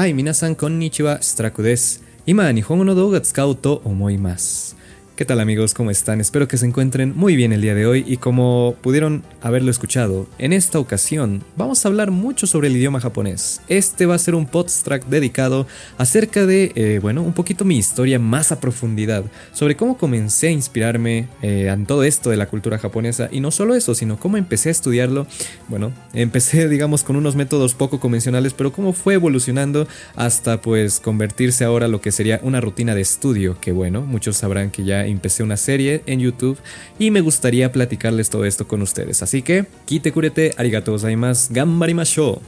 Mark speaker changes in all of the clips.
Speaker 1: はい、皆さんこんにちは、ストラクです。今、日本語の動画使うと思います。¿Qué tal amigos? ¿Cómo están? Espero que se encuentren muy bien el día de hoy y como pudieron haberlo escuchado, en esta ocasión vamos a hablar mucho sobre el idioma japonés. Este va a ser un podstrack dedicado acerca de, eh, bueno, un poquito mi historia más a profundidad, sobre cómo comencé a inspirarme eh, en todo esto de la cultura japonesa y no solo eso, sino cómo empecé a estudiarlo. Bueno, empecé digamos con unos métodos poco convencionales, pero cómo fue evolucionando hasta pues convertirse ahora lo que sería una rutina de estudio, que bueno, muchos sabrán que ya empecé una serie en YouTube y me gustaría platicarles todo esto con ustedes. Así que, kite kurete, arigatou gozaimasu, gambarimashou.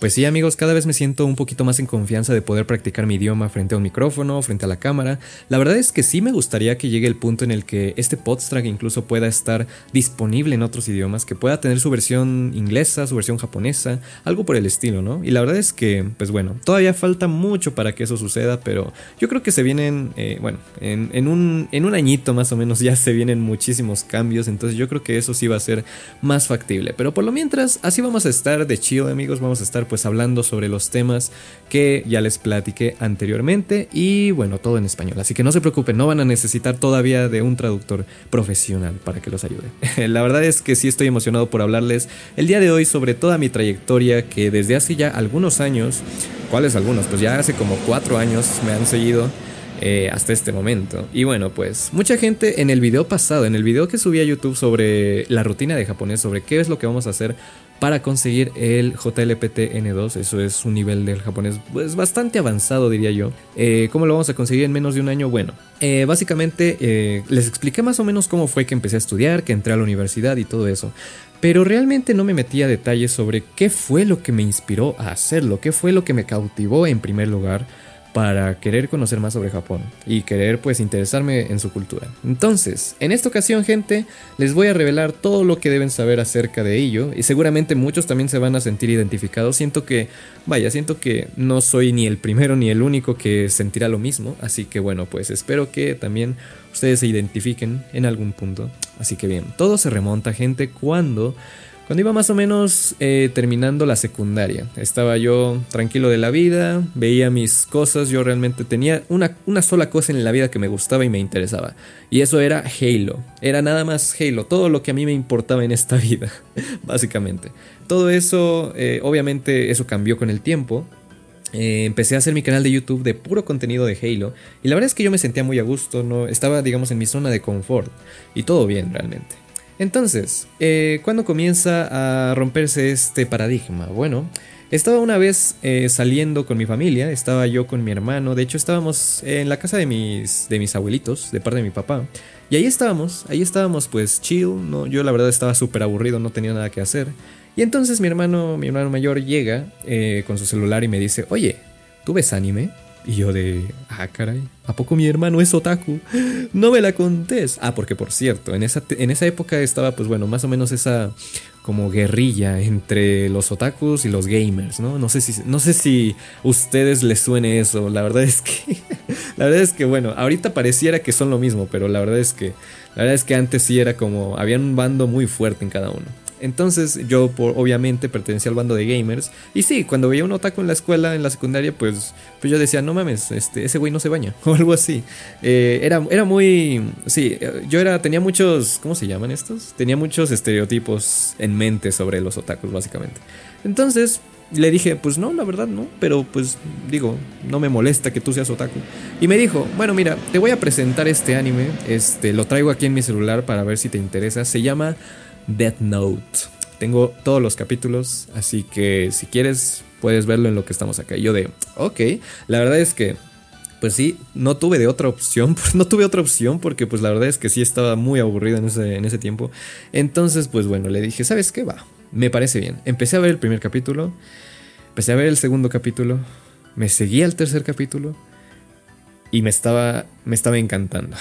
Speaker 1: Pues sí, amigos, cada vez me siento un poquito más en confianza de poder practicar mi idioma frente a un micrófono, frente a la cámara. La verdad es que sí me gustaría que llegue el punto en el que este podstrack incluso pueda estar disponible en otros idiomas, que pueda tener su versión inglesa, su versión japonesa, algo por el estilo, ¿no? Y la verdad es que, pues bueno, todavía falta mucho para que eso suceda, pero yo creo que se vienen, eh, bueno, en, en un, en un añito más o menos ya se vienen muchísimos cambios, entonces yo creo que eso sí va a ser más factible. Pero por lo mientras, así vamos a estar de chill, amigos, vamos a estar pues hablando sobre los temas que ya les platiqué anteriormente y bueno, todo en español. Así que no se preocupen, no van a necesitar todavía de un traductor profesional para que los ayude. La verdad es que sí estoy emocionado por hablarles el día de hoy sobre toda mi trayectoria que desde hace ya algunos años, ¿cuáles algunos? Pues ya hace como cuatro años me han seguido. eh, hasta este momento. Y bueno, pues mucha gente en el video pasado, en el video que subí a YouTube sobre la rutina de japonés, sobre qué es lo que vamos a hacer para conseguir el JLPT N2. Eso es un nivel del japonés pues, bastante avanzado, diría yo. Eh, ¿Cómo lo vamos a conseguir en menos de un año? Bueno, eh, básicamente eh, les expliqué más o menos cómo fue que empecé a estudiar, que entré a la universidad y todo eso. Pero realmente no me metí a detalles sobre qué fue lo que me inspiró a hacerlo, qué fue lo que me cautivó en primer lugar para querer conocer más sobre Japón y querer pues interesarme en su cultura. Entonces, en esta ocasión gente, les voy a revelar todo lo que deben saber acerca de ello y seguramente muchos también se van a sentir identificados. Siento que, vaya, siento que no soy ni el primero ni el único que sentirá lo mismo, así que bueno, pues espero que también ustedes se identifiquen en algún punto. Así que bien, todo se remonta gente cuando... Cuando iba más o menos eh, terminando la secundaria, estaba yo tranquilo de la vida, veía mis cosas, yo realmente tenía una, una sola cosa en la vida que me gustaba y me interesaba, y eso era Halo, era nada más Halo, todo lo que a mí me importaba en esta vida, básicamente. Todo eso, eh, obviamente eso cambió con el tiempo, eh, empecé a hacer mi canal de YouTube de puro contenido de Halo y la verdad es que yo me sentía muy a gusto, no estaba digamos en mi zona de confort y todo bien realmente. Entonces, eh, ¿cuándo comienza a romperse este paradigma? Bueno, estaba una vez eh, saliendo con mi familia, estaba yo con mi hermano, de hecho estábamos en la casa de mis, de mis abuelitos, de parte de mi papá, y ahí estábamos, ahí estábamos pues chill, no, yo la verdad estaba súper aburrido, no tenía nada que hacer, y entonces mi hermano, mi hermano mayor llega eh, con su celular y me dice, oye, ¿tú ves anime? Y yo de, ah, caray, ¿a poco mi hermano es otaku? No me la contés. Ah, porque por cierto, en esa, en esa época estaba, pues bueno, más o menos esa como guerrilla entre los otakus y los gamers, ¿no? No sé si, no sé si ustedes les suene eso. La verdad es que, la verdad es que, bueno, ahorita pareciera que son lo mismo, pero la verdad es que, la verdad es que antes sí era como, había un bando muy fuerte en cada uno. Entonces yo por, obviamente pertenecía al bando de gamers. Y sí, cuando veía un otaku en la escuela, en la secundaria, pues, pues yo decía, no mames, este, ese güey no se baña. O algo así. Eh, era, era muy... Sí, yo era, tenía muchos... ¿Cómo se llaman estos? Tenía muchos estereotipos en mente sobre los otakus, básicamente. Entonces le dije, pues no, la verdad no. Pero pues digo, no me molesta que tú seas otaku. Y me dijo, bueno, mira, te voy a presentar este anime. Este, lo traigo aquí en mi celular para ver si te interesa. Se llama... Death Note. Tengo todos los capítulos, así que si quieres puedes verlo en lo que estamos acá. Y yo de, ok, la verdad es que, pues sí, no tuve de otra opción, no tuve otra opción porque pues la verdad es que sí estaba muy aburrido en ese, en ese tiempo. Entonces, pues bueno, le dije, ¿sabes qué va? Me parece bien. Empecé a ver el primer capítulo, empecé a ver el segundo capítulo, me seguí al tercer capítulo y me estaba, me estaba encantando.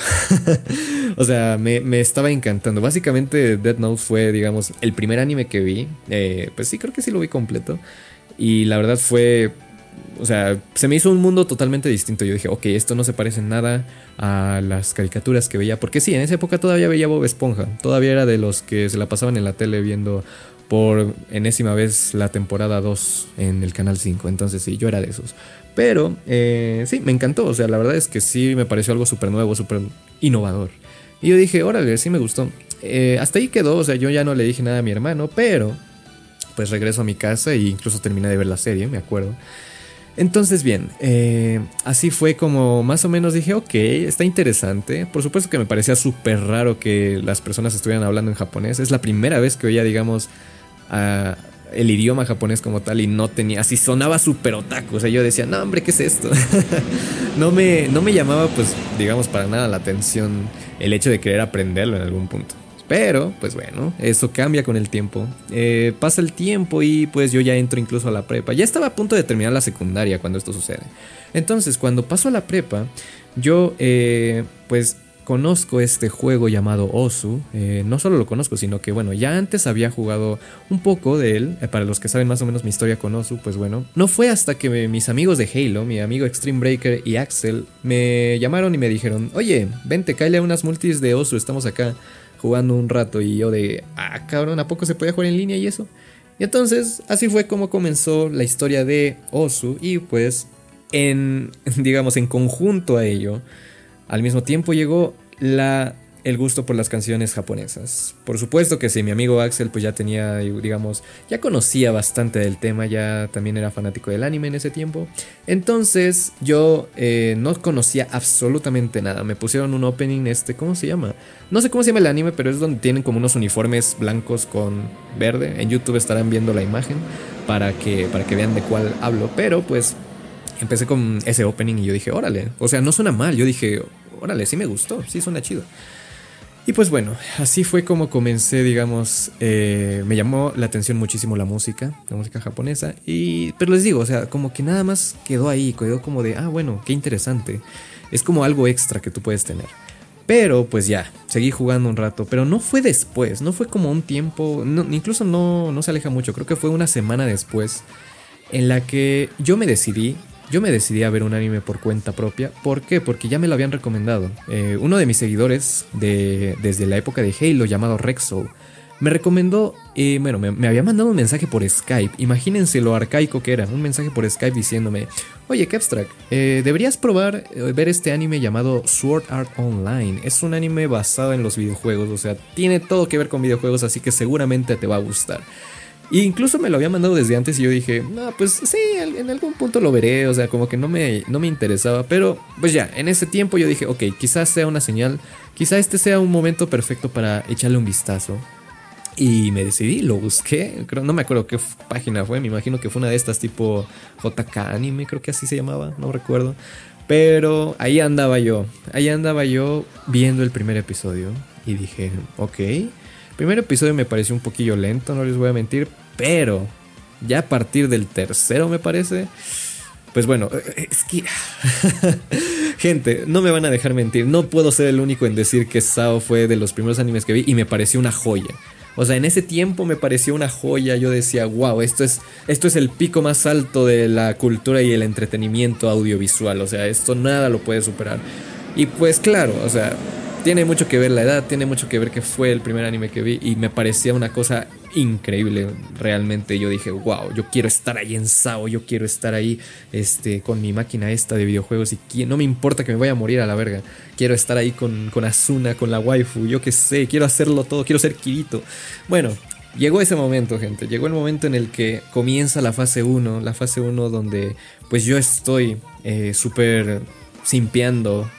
Speaker 1: o sea, me, me, estaba encantando. Básicamente Dead Note fue, digamos, el primer anime que vi. Eh, pues sí, creo que sí lo vi completo. Y la verdad fue o sea, se me hizo un mundo totalmente distinto. Yo dije, ok, esto no se parece en nada a las caricaturas que veía. Porque sí, en esa época todavía veía Bob Esponja. Todavía era de los que se la pasaban en la tele viendo por enésima vez la temporada 2 en el canal 5. Entonces sí, yo era de esos. Pero eh, sí, me encantó. O sea, la verdad es que sí me pareció algo súper nuevo, súper innovador. Y yo dije, órale, sí me gustó. Eh, hasta ahí quedó. O sea, yo ya no le dije nada a mi hermano, pero pues regreso a mi casa e incluso terminé de ver la serie, me acuerdo. Entonces, bien, eh, así fue como más o menos dije, ok, está interesante. Por supuesto que me parecía súper raro que las personas estuvieran hablando en japonés. Es la primera vez que oía, digamos, el idioma japonés como tal y no tenía, así sonaba súper otaku. O sea, yo decía, no, hombre, ¿qué es esto? no, me, no me llamaba, pues, digamos, para nada la atención el hecho de querer aprenderlo en algún punto. Pero, pues bueno, eso cambia con el tiempo. Eh, pasa el tiempo y pues yo ya entro incluso a la prepa. Ya estaba a punto de terminar la secundaria cuando esto sucede. Entonces, cuando paso a la prepa, yo eh, pues conozco este juego llamado Osu. Eh, no solo lo conozco, sino que bueno, ya antes había jugado un poco de él. para los que saben más o menos mi historia con Osu, pues bueno, no fue hasta que mis amigos de Halo, mi amigo Extreme Breaker y Axel, me llamaron y me dijeron, oye, vente, cállate a unas multis de Osu, estamos acá jugando un rato y yo de, ah, cabrón, ¿a poco se puede jugar en línea y eso? Y entonces así fue como comenzó la historia de Osu y pues en, digamos, en conjunto a ello, al mismo tiempo llegó la el gusto por las canciones japonesas. Por supuesto que sí, mi amigo Axel pues ya tenía, digamos, ya conocía bastante del tema, ya también era fanático del anime en ese tiempo. Entonces yo eh, no conocía absolutamente nada. Me pusieron un opening este, ¿cómo se llama? No sé cómo se llama el anime, pero es donde tienen como unos uniformes blancos con verde. En YouTube estarán viendo la imagen para que, para que vean de cuál hablo. Pero pues empecé con ese opening y yo dije, órale, o sea, no suena mal. Yo dije, órale, sí me gustó, sí suena chido. Y pues bueno, así fue como comencé, digamos, eh, me llamó la atención muchísimo la música, la música japonesa, y, pero les digo, o sea, como que nada más quedó ahí, quedó como de, ah, bueno, qué interesante, es como algo extra que tú puedes tener. Pero pues ya, seguí jugando un rato, pero no fue después, no fue como un tiempo, incluso no, no se aleja mucho, creo que fue una semana después en la que yo me decidí yo me decidí a ver un anime por cuenta propia. ¿Por qué? Porque ya me lo habían recomendado. Eh, uno de mis seguidores de, desde la época de Halo, llamado Rexo, me recomendó, eh, bueno, me, había mandado un mensaje por Skype. Imagínense lo arcaico que era. Un mensaje por Skype diciéndome, oye, Capstrack, eh, deberías probar ver este anime llamado Sword Art Online. Es un anime basado en los videojuegos, o sea, tiene todo que ver con videojuegos, así que seguramente te va a gustar. Incluso me lo había mandado desde antes y yo dije, no, pues sí, en algún punto lo veré, o sea, como que no me, no me interesaba, pero pues ya, en ese tiempo yo dije, ok, quizás sea una señal, quizás este sea un momento perfecto para echarle un vistazo. Y me decidí, lo busqué, no me acuerdo qué página fue, me imagino que fue una de estas tipo JK Anime, creo que así se llamaba, no recuerdo. Pero ahí andaba yo, ahí andaba yo viendo el primer episodio y dije, ok, primer episodio me pareció un poquillo lento, no les voy a mentir, pero ya a partir del tercero me parece, pues bueno, eh, es que... Gente, no me van a dejar mentir, no puedo ser el único en decir que Sao fue de los primeros animes que vi y me pareció una joya. O sea, en ese tiempo me pareció una joya. Yo decía, wow, esto es, esto es el pico más alto de la cultura y el entretenimiento audiovisual. O sea, esto nada lo puede superar. Y pues claro, o sea, tiene mucho que ver la edad, tiene mucho que ver que fue el primer anime que vi y me parecía una cosa increíble realmente. Yo dije, wow, yo quiero estar ahí en Sao, yo quiero estar ahí este, con mi máquina esta de videojuegos y no me importa que me vaya a morir a la verga. Quiero estar ahí con, con Asuna, con la waifu, yo qué sé, quiero hacerlo todo, quiero ser Kirito. Bueno, Llegó ese momento, gente. Llegó el momento en el que comienza la fase 1. La fase 1 donde pues yo estoy eh, súper simpiando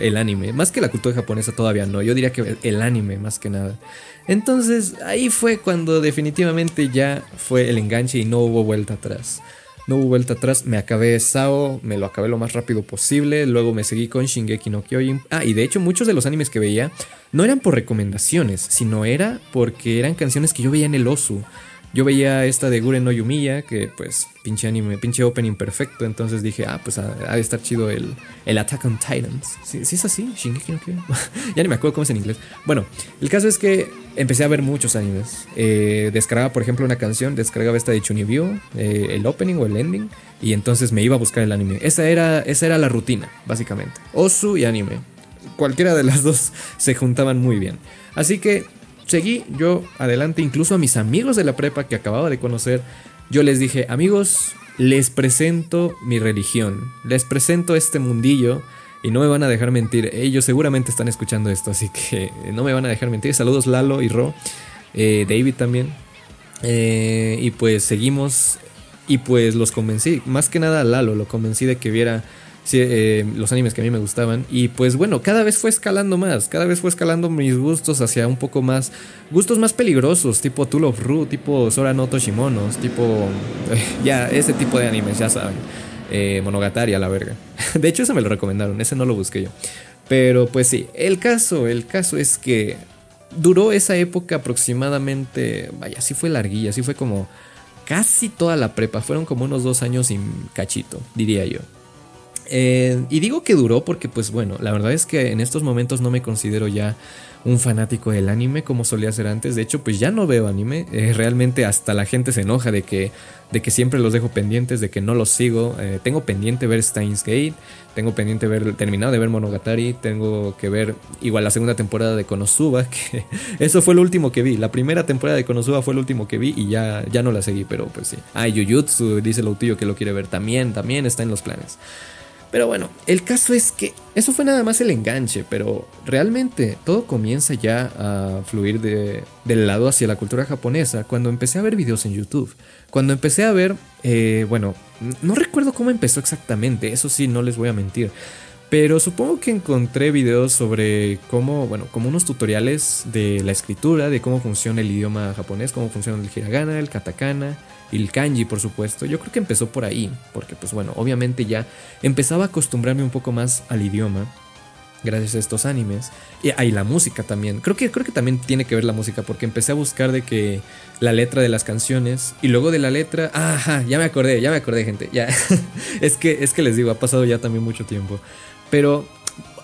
Speaker 1: el anime. Más que la cultura japonesa todavía no. Yo diría que el anime más que nada. Entonces ahí fue cuando definitivamente ya fue el enganche y no hubo vuelta atrás. No hubo vuelta atrás, me acabé Sao, me lo acabé lo más rápido posible, luego me seguí con Shingeki no Kyojin. Ah, y de hecho muchos de los animes que veía no eran por recomendaciones, sino era porque eran canciones que yo veía en el Osu. Yo veía esta de Guren no que pues pinche anime, pinche opening perfecto, entonces dije, ah, pues ha, de estar chido el, el Attack on Titans. ¿Sí, es así? Shingeki no ya ni me acuerdo cómo es en inglés. Bueno, el caso es que empecé a ver muchos animes. Eh, descargaba, por ejemplo, una canción, descargaba esta de Chunibyo, eh, el opening o el ending, y entonces me iba a buscar el anime. Esa era, esa era la rutina, básicamente. Osu y anime. Cualquiera de las dos se juntaban muy bien. Así que seguí yo adelante, incluso a mis amigos de la prepa que acababa de conocer, yo les dije, amigos, les presento mi religión, les presento este mundillo y no me van a dejar mentir. Ellos seguramente están escuchando esto, así que no me van a dejar mentir. Saludos Lalo y Ro, eh, David también. Eh, y pues seguimos y pues los convencí, más que nada Lalo, lo convencí de que viera eh, los animes que a mí me gustaban. Y pues bueno, cada vez fue escalando más, cada vez fue escalando mis gustos hacia un poco más, gustos más peligrosos, tipo Tool of Ru, tipo Sora no Toshimonos, tipo, ya, ese tipo de animes, ya saben. Eh, Monogatari a la verga. De hecho, ese me lo recomendaron, ese no lo busqué yo. Pero pues sí, el caso, el caso es que duró esa época aproximadamente, vaya, sí fue larguilla, sí fue como casi toda la prepa, fueron como unos dos años sin cachito, diría yo. Eh, y digo que duró porque, pues bueno, la verdad es que en estos momentos no me considero ya un fanático del anime como solía ser antes. De hecho, pues ya no veo anime. Eh, realmente hasta la gente se enoja de que, de que siempre los dejo pendientes, de que no los sigo. Eh, tengo pendiente ver Steins Gate, tengo pendiente ver, terminado de ver Monogatari, tengo que ver igual la segunda temporada de Konosuba, que eso fue lo último que vi. La primera temporada de Konosuba fue lo último que vi y ya, ya no la seguí, pero pues sí. Ah, Jujutsu, dice lo tuyo que lo quiere ver también, también está en los planes. Pero bueno, el caso es que eso fue nada más el enganche, pero realmente todo comienza ya a fluir de, del lado hacia la cultura japonesa cuando empecé a ver videos en YouTube. Cuando empecé a ver, eh, bueno, no recuerdo cómo empezó exactamente, eso sí, no les voy a mentir. Pero supongo que encontré videos sobre cómo, bueno, como unos tutoriales de la escritura, de cómo funciona el idioma japonés, cómo funciona el hiragana, el katakana, y el kanji, por supuesto. Yo creo que empezó por ahí, porque pues bueno, obviamente ya empezaba a acostumbrarme un poco más al idioma gracias a estos animes. Y ahí la música también. Creo que, creo que también tiene que ver la música, porque empecé a buscar de que la letra de las canciones y luego de la letra. Ajá, ya me acordé, ya me acordé, gente. Ya. es, que, es que les digo, ha pasado ya también mucho tiempo. Pero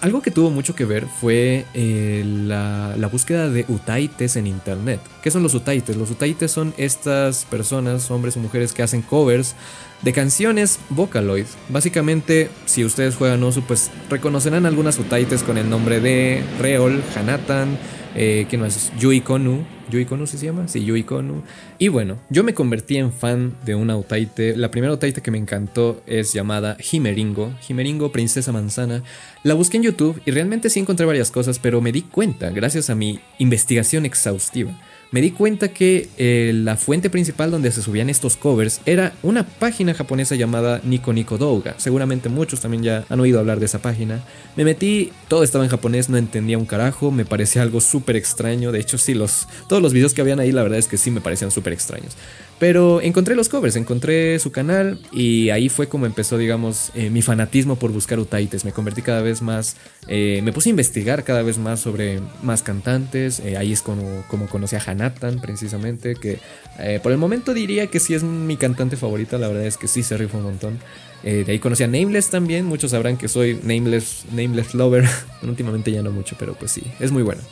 Speaker 1: algo que tuvo mucho que ver fue eh, la, búsqueda de utaites en internet. ¿Qué son los utaites? Los utaites son estas personas, hombres o mujeres, que hacen covers de canciones Vocaloid. Básicamente, si ustedes juegan Osu, pues reconocerán algunas utaites con el nombre de Reol, Hanatan, eh, ¿quién más? Yui Konu. Yui Konu se llama? Sí, Yui Konu. Y bueno, yo me convertí en fan de una Utaite. La primera Utaite que me encantó es llamada Himeringo. Himeringo, Princesa Manzana. La busqué en YouTube y realmente sí encontré varias cosas, pero me di cuenta, gracias a mi investigación exhaustiva, me di cuenta que eh, la fuente principal donde se subían estos covers era una página japonesa llamada Nico Nico Douga. Seguramente muchos también ya han oído hablar de esa página. Me metí, todo estaba en japonés, no entendía un carajo, me parecía algo súper extraño. De hecho, sí, los, todos los videos que habían ahí, la verdad es que sí me parecían súper extraños. Pero encontré los covers, encontré su canal y ahí fue como empezó, digamos, eh, mi fanatismo por buscar utaites. Me convertí cada vez más, eh, me puse a investigar cada vez más sobre más cantantes. ahí es como, conocí a Nathan precisamente, que eh, por el momento diría que sí es mi cantante favorita, la verdad es que sí se rifa un montón. Eh, de ahí conocí a Nameless también, muchos sabrán que soy Nameless, Nameless Lover, últimamente ya no mucho, pero pues sí, es muy bueno.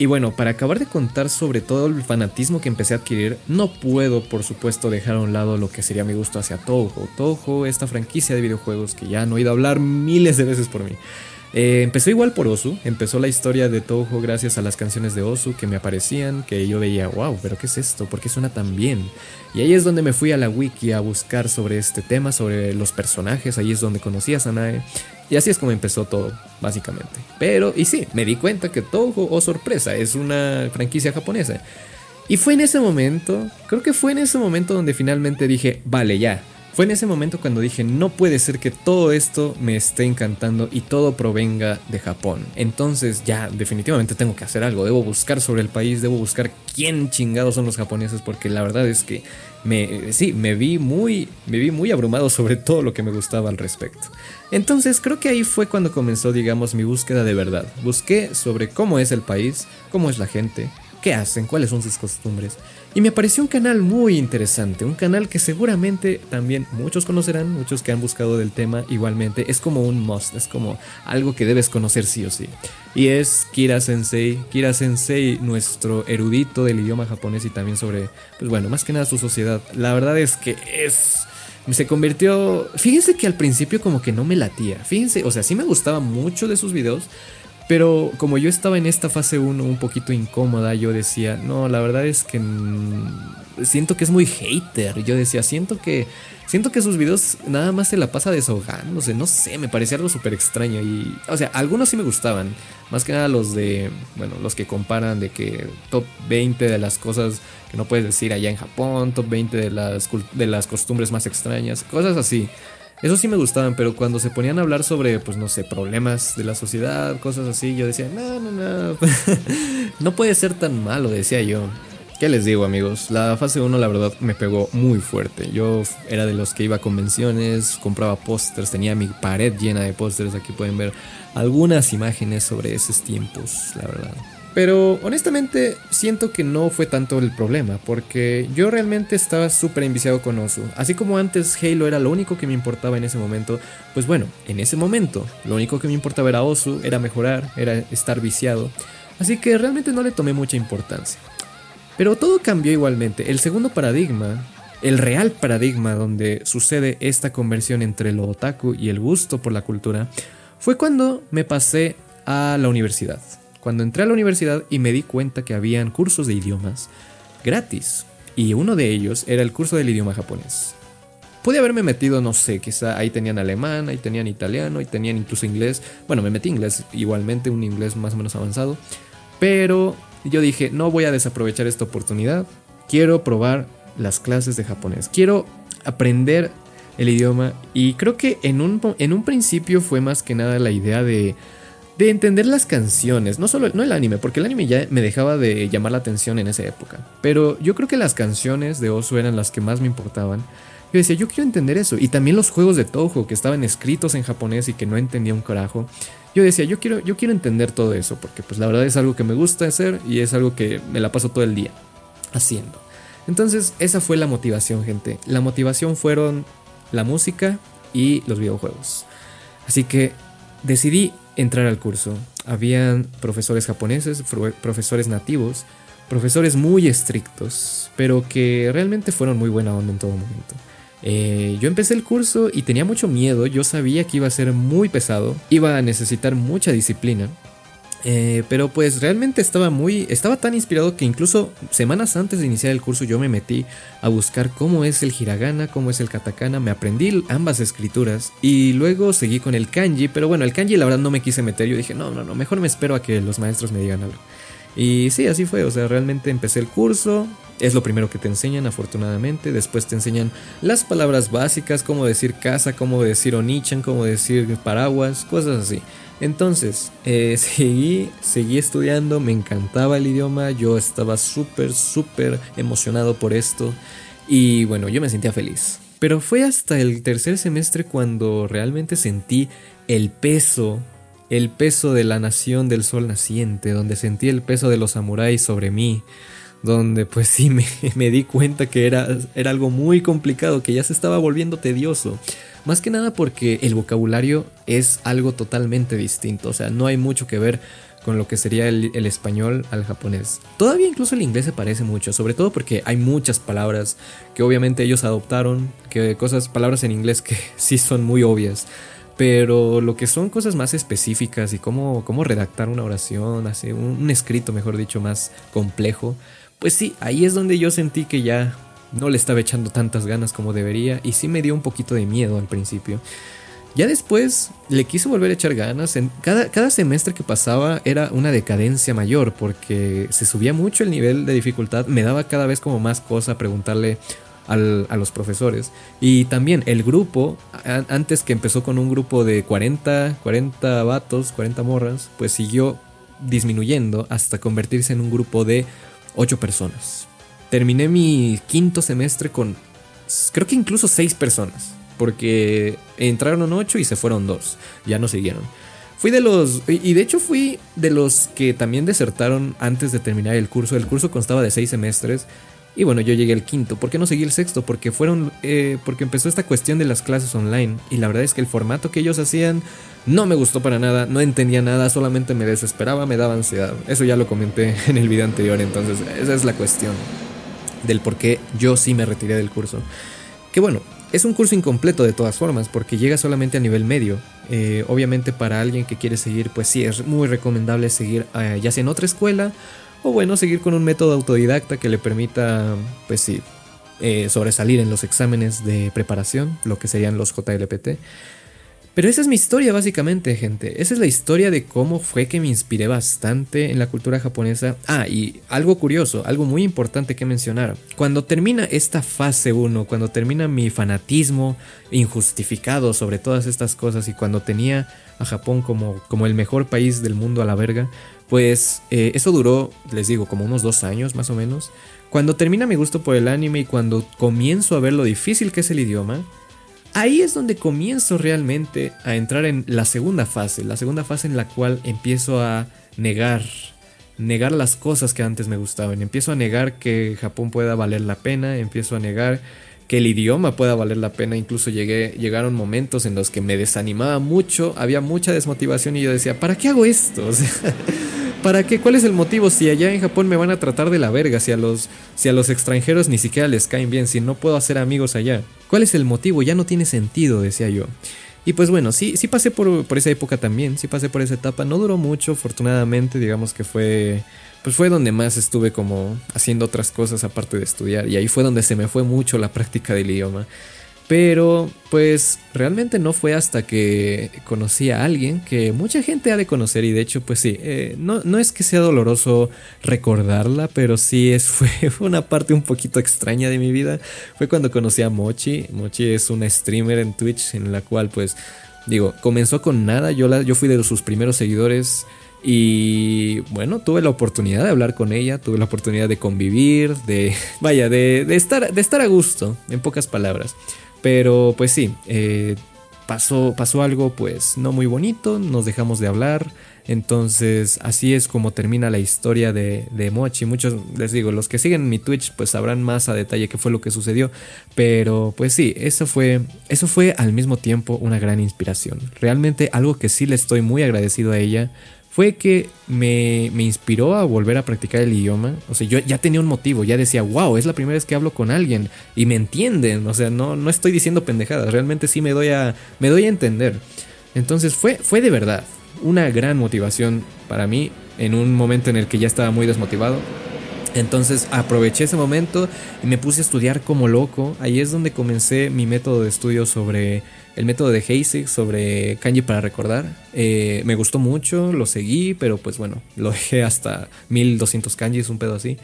Speaker 1: Y bueno, para acabar de contar sobre todo el fanatismo que empecé a adquirir, no puedo por supuesto dejar a un lado lo que sería mi gusto hacia Touhou. Touhou, esta franquicia de videojuegos que ya han oído hablar miles de veces por mí. Eh, empezó igual por Osu, empezó la historia de Touhou gracias a las canciones de Osu que me aparecían, que yo veía, wow, pero ¿qué es esto? ¿Por qué suena tan bien? Y ahí es donde me fui a la wiki a buscar sobre este tema, sobre los personajes, ahí es donde conocí a Sanae. Y así es como empezó todo, básicamente. Pero, y sí, me di cuenta que Touhou, oh sorpresa, es una franquicia japonesa. Y fue en ese momento, creo que fue en ese momento donde finalmente dije, vale, ya, fue en ese momento cuando dije, no puede ser que todo esto me esté encantando y todo provenga de Japón. Entonces ya definitivamente tengo que hacer algo, debo buscar sobre el país, debo buscar quién chingados son los japoneses porque la verdad es que me sí, me vi muy me vi muy abrumado sobre todo lo que me gustaba al respecto. Entonces, creo que ahí fue cuando comenzó, digamos, mi búsqueda de verdad. Busqué sobre cómo es el país, cómo es la gente, qué hacen, cuáles son sus costumbres. Y me apareció un canal muy interesante, un canal que seguramente también muchos conocerán, muchos que han buscado del tema igualmente. Es como un must, es como algo que debes conocer sí o sí. Y es Kira Sensei, Kira Sensei, nuestro erudito del idioma japonés y también sobre, pues bueno, más que nada su sociedad. La verdad es que es se convirtió. Fíjense que al principio como que no me latía. Fíjense, o sea, sí me gustaba mucho de sus videos. Pero como yo estaba en esta fase 1 un poquito incómoda, yo decía, no, la verdad es que siento que es muy hater. Yo decía, siento que siento que sus videos nada más se la pasa desahogándose, no sé, me parecía algo súper extraño y o sea, algunos sí me gustaban, más que nada los de, bueno, los que comparan de que top 20 de las cosas que no puedes decir allá en Japón, top 20 de las de las costumbres más extrañas, cosas así. Eso sí me gustaban, pero cuando se ponían a hablar sobre, pues no sé, problemas de la sociedad, cosas así, yo decía, no, no, no, no puede ser tan malo, decía yo. ¿Qué les digo amigos? La fase 1 la verdad me pegó muy fuerte. Yo era de los que iba a convenciones, compraba pósters, tenía mi pared llena de pósters, aquí pueden ver algunas imágenes sobre esos tiempos, la verdad. Pero honestamente siento que no fue tanto el problema, porque yo realmente estaba súper enviciado con Osu. Así como antes Halo era lo único que me importaba en ese momento, pues bueno, en ese momento lo único que me importaba era Osu, era mejorar, era estar viciado. Así que realmente no le tomé mucha importancia. Pero todo cambió igualmente. El segundo paradigma, el real paradigma donde sucede esta conversión entre lo otaku y el gusto por la cultura, fue cuando me pasé a la universidad cuando entré a la universidad y me di cuenta que habían cursos de idiomas gratis. Y uno de ellos era el curso del idioma japonés. Pude haberme metido, no sé, quizá ahí tenían alemán, ahí tenían italiano, ahí tenían incluso inglés. Bueno, me metí inglés igualmente, un inglés más o menos avanzado. Pero yo dije, no voy a desaprovechar esta oportunidad. Quiero probar las clases de japonés. Quiero aprender el idioma. Y creo que en un, en un principio fue más que nada la idea de de entender las canciones, no solo no el anime, porque el anime ya me dejaba de llamar la atención en esa época, pero yo creo que las canciones de Osu eran las que más me importaban. Yo decía, yo quiero entender eso, y también los juegos de Toho que estaban escritos en japonés y que no entendía un carajo. Yo decía, yo quiero, yo quiero entender todo eso, porque pues la verdad es algo que me gusta hacer y es algo que me la paso todo el día haciendo. Entonces, esa fue la motivación, gente. La motivación fueron la música y los videojuegos. Así que decidí entrar al curso. Habían profesores japoneses, profesores nativos, profesores muy estrictos, pero que realmente fueron muy buena onda en todo momento. Eh, yo empecé el curso y tenía mucho miedo, yo sabía que iba a ser muy pesado, iba a necesitar mucha disciplina, eh, pero pues realmente estaba muy, estaba tan inspirado que incluso semanas antes de iniciar el curso yo me metí a buscar cómo es el hiragana, cómo es el katakana, me aprendí ambas escrituras y luego seguí con el kanji, pero bueno, el kanji la verdad no me quise meter, yo dije, no, no, no, mejor me espero a que los maestros me digan algo. Y sí, así fue, o sea, realmente empecé el curso, es lo primero que te enseñan afortunadamente, después te enseñan las palabras básicas, cómo decir casa, cómo decir onichan, cómo decir paraguas, cosas así. Entonces, eh, seguí, seguí estudiando, me encantaba el idioma, yo estaba súper, súper emocionado por esto y bueno, yo me sentía feliz. Pero fue hasta el tercer semestre cuando realmente sentí el peso, el peso de la nación del sol naciente, donde sentí el peso de los samuráis sobre mí, donde pues sí me, me di cuenta que era, era algo muy complicado, que ya se estaba volviendo tedioso. Más que nada porque el vocabulario es algo totalmente distinto, o sea, no hay mucho que ver con lo que sería el, español al japonés. Todavía incluso el inglés se parece mucho, sobre todo porque hay muchas palabras que obviamente ellos adoptaron, que cosas, palabras en inglés que sí son muy obvias. Pero lo que son cosas más específicas y cómo, cómo redactar una oración, así, un escrito, mejor dicho, más complejo, pues sí, ahí es donde yo sentí que ya no le estaba echando tantas ganas como debería y sí me dio un poquito de miedo al principio. Ya después le quise volver a echar ganas. En cada, cada semestre que pasaba era una decadencia mayor porque se subía mucho el nivel de dificultad. Me daba cada vez como más cosa preguntarle a los profesores. Y también el grupo, antes que empezó con un grupo de 40, 40 vatos, 40 morras, pues siguió disminuyendo hasta convertirse en un grupo de 8 personas. Terminé mi quinto semestre con creo que incluso 6 personas. Porque entraron 8 y se fueron 2. Ya no siguieron. Fui de los, y de hecho fui de los que también desertaron antes de terminar el curso. El curso constaba de seis semestres. Y bueno, yo llegué al quinto. ¿Por qué no seguí el sexto? Porque fueron, eh, porque empezó esta cuestión de las clases online. Y la verdad es que el formato que ellos hacían no me gustó para nada, no entendía nada, solamente me desesperaba, me daba ansiedad. Eso ya lo comenté en el video anterior, entonces esa es la cuestión del por qué yo sí me retiré del curso. Que bueno, es un curso incompleto de todas formas, porque llega solamente a nivel medio. Eh, obviamente para alguien que quiere seguir, pues sí, es muy recomendable seguir eh, ya sea en otra escuela o bueno, seguir con un método autodidacta que le permita, pues sí, eh, sobresalir en los exámenes de preparación, lo que serían los JLPT. Pero esa es mi historia básicamente, gente. Esa es la historia de cómo fue que me inspiré bastante en la cultura japonesa. Ah, y algo curioso, algo muy importante que mencionar. Cuando termina esta fase 1, cuando termina mi fanatismo injustificado sobre todas estas cosas y cuando tenía a Japón como, como el mejor país del mundo a la verga, pues eh, eso duró, les digo, como unos dos años más o menos. Cuando termina mi gusto por el anime y cuando comienzo a ver lo difícil que es el idioma, Ahí es donde comienzo realmente a entrar en la segunda fase, la segunda fase en la cual empiezo a negar, negar las cosas que antes me gustaban, empiezo a negar que Japón pueda valer la pena, empiezo a negar que el idioma pueda valer la pena, incluso llegué, llegaron momentos en los que me desanimaba mucho, había mucha desmotivación y yo decía, ¿para qué hago esto? ¿Para qué? ¿Cuál es el motivo? Si allá en Japón me van a tratar de la verga, si a los, si a los extranjeros ni siquiera les caen bien, si no puedo hacer amigos allá. ¿Cuál es el motivo? Ya no tiene sentido, decía yo. Y pues bueno, sí, sí pasé por, por esa época también, sí pasé por esa etapa. No duró mucho, afortunadamente, digamos que fue pues fue donde más estuve como haciendo otras cosas aparte de estudiar y ahí fue donde se me fue mucho la práctica del idioma. Pero pues realmente no fue hasta que conocí a alguien que mucha gente ha de conocer y de hecho pues sí, eh, no, no, es que sea doloroso recordarla, pero sí es, fue una parte un poquito extraña de mi vida. Fue cuando conocí a Mochi. Mochi es una streamer en Twitch en la cual pues digo, comenzó con nada, yo, la, yo fui de sus primeros seguidores. Y bueno, tuve la oportunidad de hablar con ella, tuve la oportunidad de convivir, de, vaya, de, estar, de estar a gusto, en pocas palabras. Pero pues sí, eh, pasó, pasó algo pues no muy bonito, nos dejamos de hablar. Entonces así es como termina la historia de, de, Mochi. Muchos, les digo, los que siguen mi Twitch pues sabrán más a detalle qué fue lo que sucedió. Pero pues sí, eso fue, eso fue al mismo tiempo una gran inspiración. Realmente algo que sí le estoy muy agradecido a ella fue que me, inspiró a volver a practicar el idioma. O sea, yo ya tenía un motivo, ya decía, wow, es la primera vez que hablo con alguien y me entienden. O sea, no, no estoy diciendo pendejadas, realmente sí me doy a, me doy a entender. Entonces fue, fue de verdad una gran motivación para mí en un momento en el que ya estaba muy desmotivado. Entonces aproveché ese momento y me puse a estudiar como loco. Ahí es donde comencé mi método de estudio sobre el método de Heisig sobre kanji para recordar. Eh, me gustó mucho, lo seguí, pero pues bueno, lo dejé hasta 1200 kanjis, un pedo así.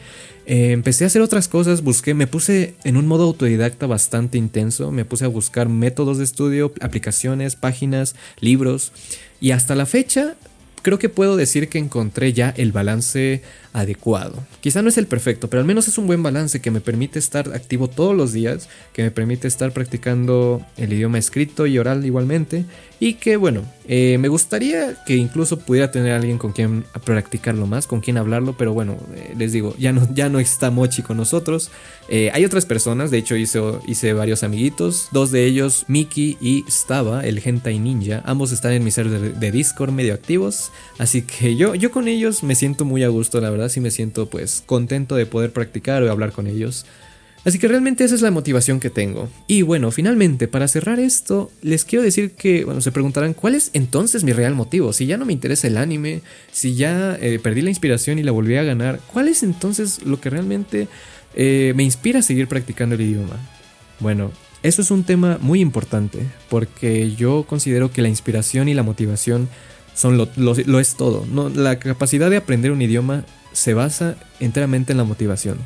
Speaker 1: Eh, empecé a hacer otras cosas, busqué, me puse en un modo autodidacta bastante intenso, me puse a buscar métodos de estudio, aplicaciones, páginas, libros, y hasta la fecha creo que puedo decir que encontré ya el balance adecuado. Quizá no es el perfecto, pero al menos es un buen balance que me permite estar activo todos los días, que me permite estar practicando el idioma escrito y oral igualmente, y que bueno, eh, me gustaría que incluso pudiera tener alguien con quien practicarlo más, con quien hablarlo, pero bueno, eh, les digo, ya no, ya no está Mochi con nosotros. Eh, hay otras personas, de hecho hice, hice varios amiguitos, dos de ellos, Miki y Stava, el Hentai Ninja, ambos están en mi server de, de Discord medio activos, así que yo, yo con ellos me siento muy a gusto, la verdad sí me siento pues contento de poder practicar o hablar con ellos. Así que realmente esa es la motivación que tengo. Y bueno, finalmente, para cerrar esto, les quiero decir que, bueno, se preguntarán, ¿cuál es entonces mi real motivo? Si ya no me interesa el anime, si ya eh, perdí la inspiración y la volví a ganar, ¿cuál es entonces lo que realmente eh, me inspira a seguir practicando el idioma? Bueno, eso es un tema muy importante, porque yo considero que la inspiración y la motivación son lo, lo es todo. No, la capacidad de aprender un idioma se basa enteramente en la motivación.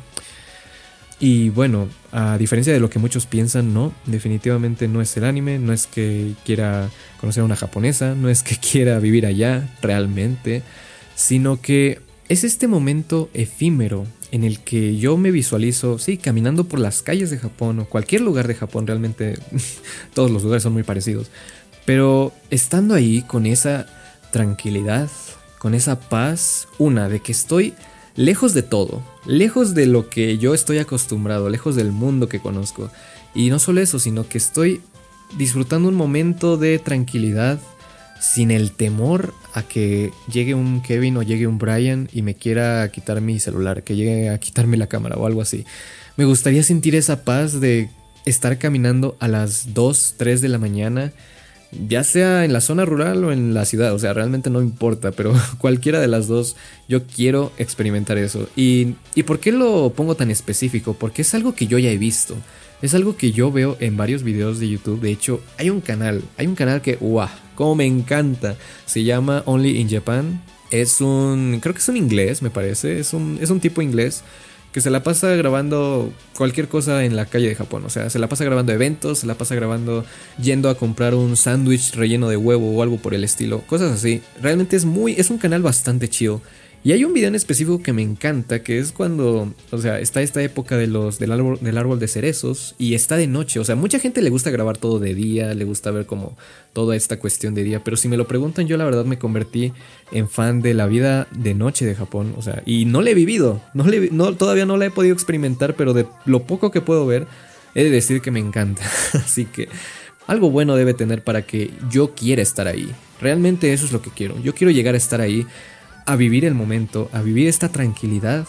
Speaker 1: Y bueno, a diferencia de lo que muchos piensan, no, definitivamente no es el anime, no es que quiera conocer a una japonesa, no es que quiera vivir allá realmente, sino que es este momento efímero en el que yo me visualizo, sí, caminando por las calles de Japón o cualquier lugar de Japón, realmente todos los lugares son muy parecidos, pero estando ahí con esa tranquilidad, con esa paz, una, de que estoy lejos de todo, lejos de lo que yo estoy acostumbrado, lejos del mundo que conozco. Y no solo eso, sino que estoy disfrutando un momento de tranquilidad sin el temor a que llegue un Kevin o llegue un Brian y me quiera quitar mi celular, que llegue a quitarme la cámara o algo así. Me gustaría sentir esa paz de estar caminando a las 2, 3 de la mañana, ya sea en la zona rural o en la ciudad, o sea, realmente no importa, pero cualquiera de las dos, yo quiero experimentar eso. ¿Y, ¿Y por qué lo pongo tan específico? Porque es algo que yo ya he visto. Es algo que yo veo en varios videos de YouTube. De hecho, hay un canal, hay un canal que, ¡guau! Como me encanta. Se llama Only in Japan. Es un, creo que es un inglés, me parece. Es un, es un tipo inglés que se la pasa grabando cualquier cosa en la calle de Japón. O sea, se la pasa grabando eventos, se la pasa grabando yendo a comprar un sándwich relleno de huevo o algo por el estilo. Cosas así. Realmente es muy, es un canal bastante chido. Y hay un video en específico que me encanta, que es cuando, o sea, está esta época del, árbol, del árbol de cerezos y está de noche. O sea, mucha gente le gusta grabar todo de día, le gusta ver como toda esta cuestión de día. Pero si me lo preguntan, yo la verdad me convertí en fan de la vida de noche de Japón. O sea, y no la he vivido, no, le, no todavía no la he podido experimentar, pero de lo poco que puedo ver, he de decir que me encanta. Así que algo bueno debe tener para que yo quiera estar ahí. Realmente eso es lo que quiero. Yo quiero llegar a estar ahí a vivir el momento, a vivir esta tranquilidad.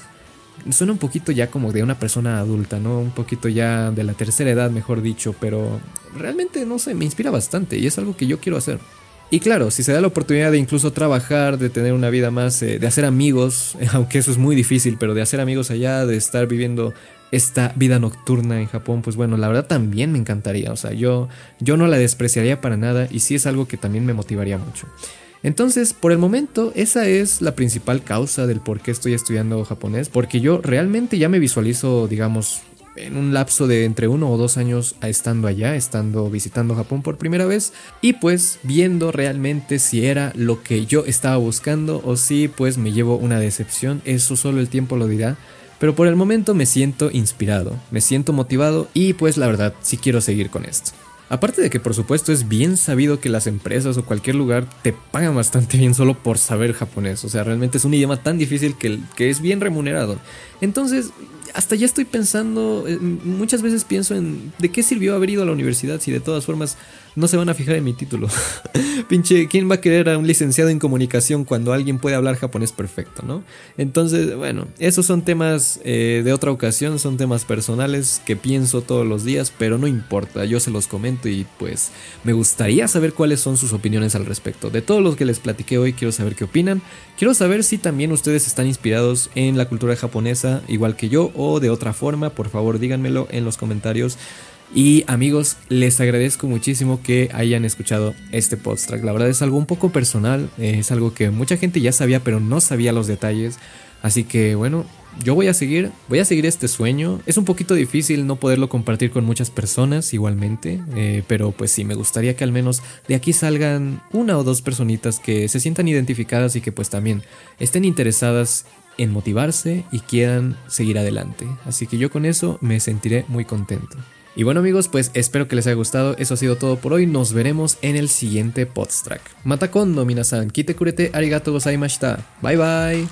Speaker 1: Suena un poquito ya como de una persona adulta, ¿no? Un poquito ya de la tercera edad, mejor dicho, pero realmente no sé, me inspira bastante y es algo que yo quiero hacer. Y claro, si se da la oportunidad de incluso trabajar, de tener una vida más, eh, de hacer amigos, aunque eso es muy difícil, pero de hacer amigos allá, de estar viviendo esta vida nocturna en Japón, pues bueno, la verdad también me encantaría. O sea, yo, yo no la despreciaría para nada y sí es algo que también me motivaría mucho. Entonces, por el momento, esa es la principal causa del por qué estoy estudiando japonés, porque yo realmente ya me visualizo, digamos, en un lapso de entre uno o dos años estando allá, estando visitando Japón por primera vez y pues viendo realmente si era lo que yo estaba buscando o si pues me llevo una decepción, eso solo el tiempo lo dirá. Pero por el momento me siento inspirado, me siento motivado y pues la verdad sí quiero seguir con esto. Aparte de que por supuesto es bien sabido que las empresas o cualquier lugar te pagan bastante bien solo por saber japonés. O sea, realmente es un idioma tan difícil que, es bien remunerado. Entonces, hasta ya estoy pensando, eh, muchas veces pienso en de qué sirvió haber ido a la universidad si de todas formas no se van a fijar en mi título. Pinche, ¿quién va a querer a un licenciado en comunicación cuando alguien puede hablar japonés perfecto, no? Entonces, bueno, esos son temas eh, de otra ocasión, son temas personales que pienso todos los días, pero no importa, yo se los comento y pues me gustaría saber cuáles son sus opiniones al respecto. De todos los que les platiqué hoy, quiero saber qué opinan. Quiero saber si también ustedes están inspirados en la cultura japonesa, igual que yo, o de otra forma. Por favor, díganmelo en los comentarios. Y amigos, les agradezco muchísimo que hayan escuchado este podcast. La verdad es algo un poco personal, es algo que mucha gente ya sabía, pero no sabía los detalles. Así que bueno, yo voy a seguir, voy a seguir este sueño. Es un poquito difícil no poderlo compartir con muchas personas igualmente, eh, pero pues sí, me gustaría que al menos de aquí salgan una o dos personitas que se sientan identificadas y que pues también estén interesadas en motivarse y quieran seguir adelante. Así que yo con eso me sentiré muy contento. Y bueno amigos, pues espero que les haya gustado. Eso ha sido todo por hoy. Nos veremos en el siguiente Podstrack. Mata kondo minasan. Kite kurete arigato gozaimashita. Bye bye.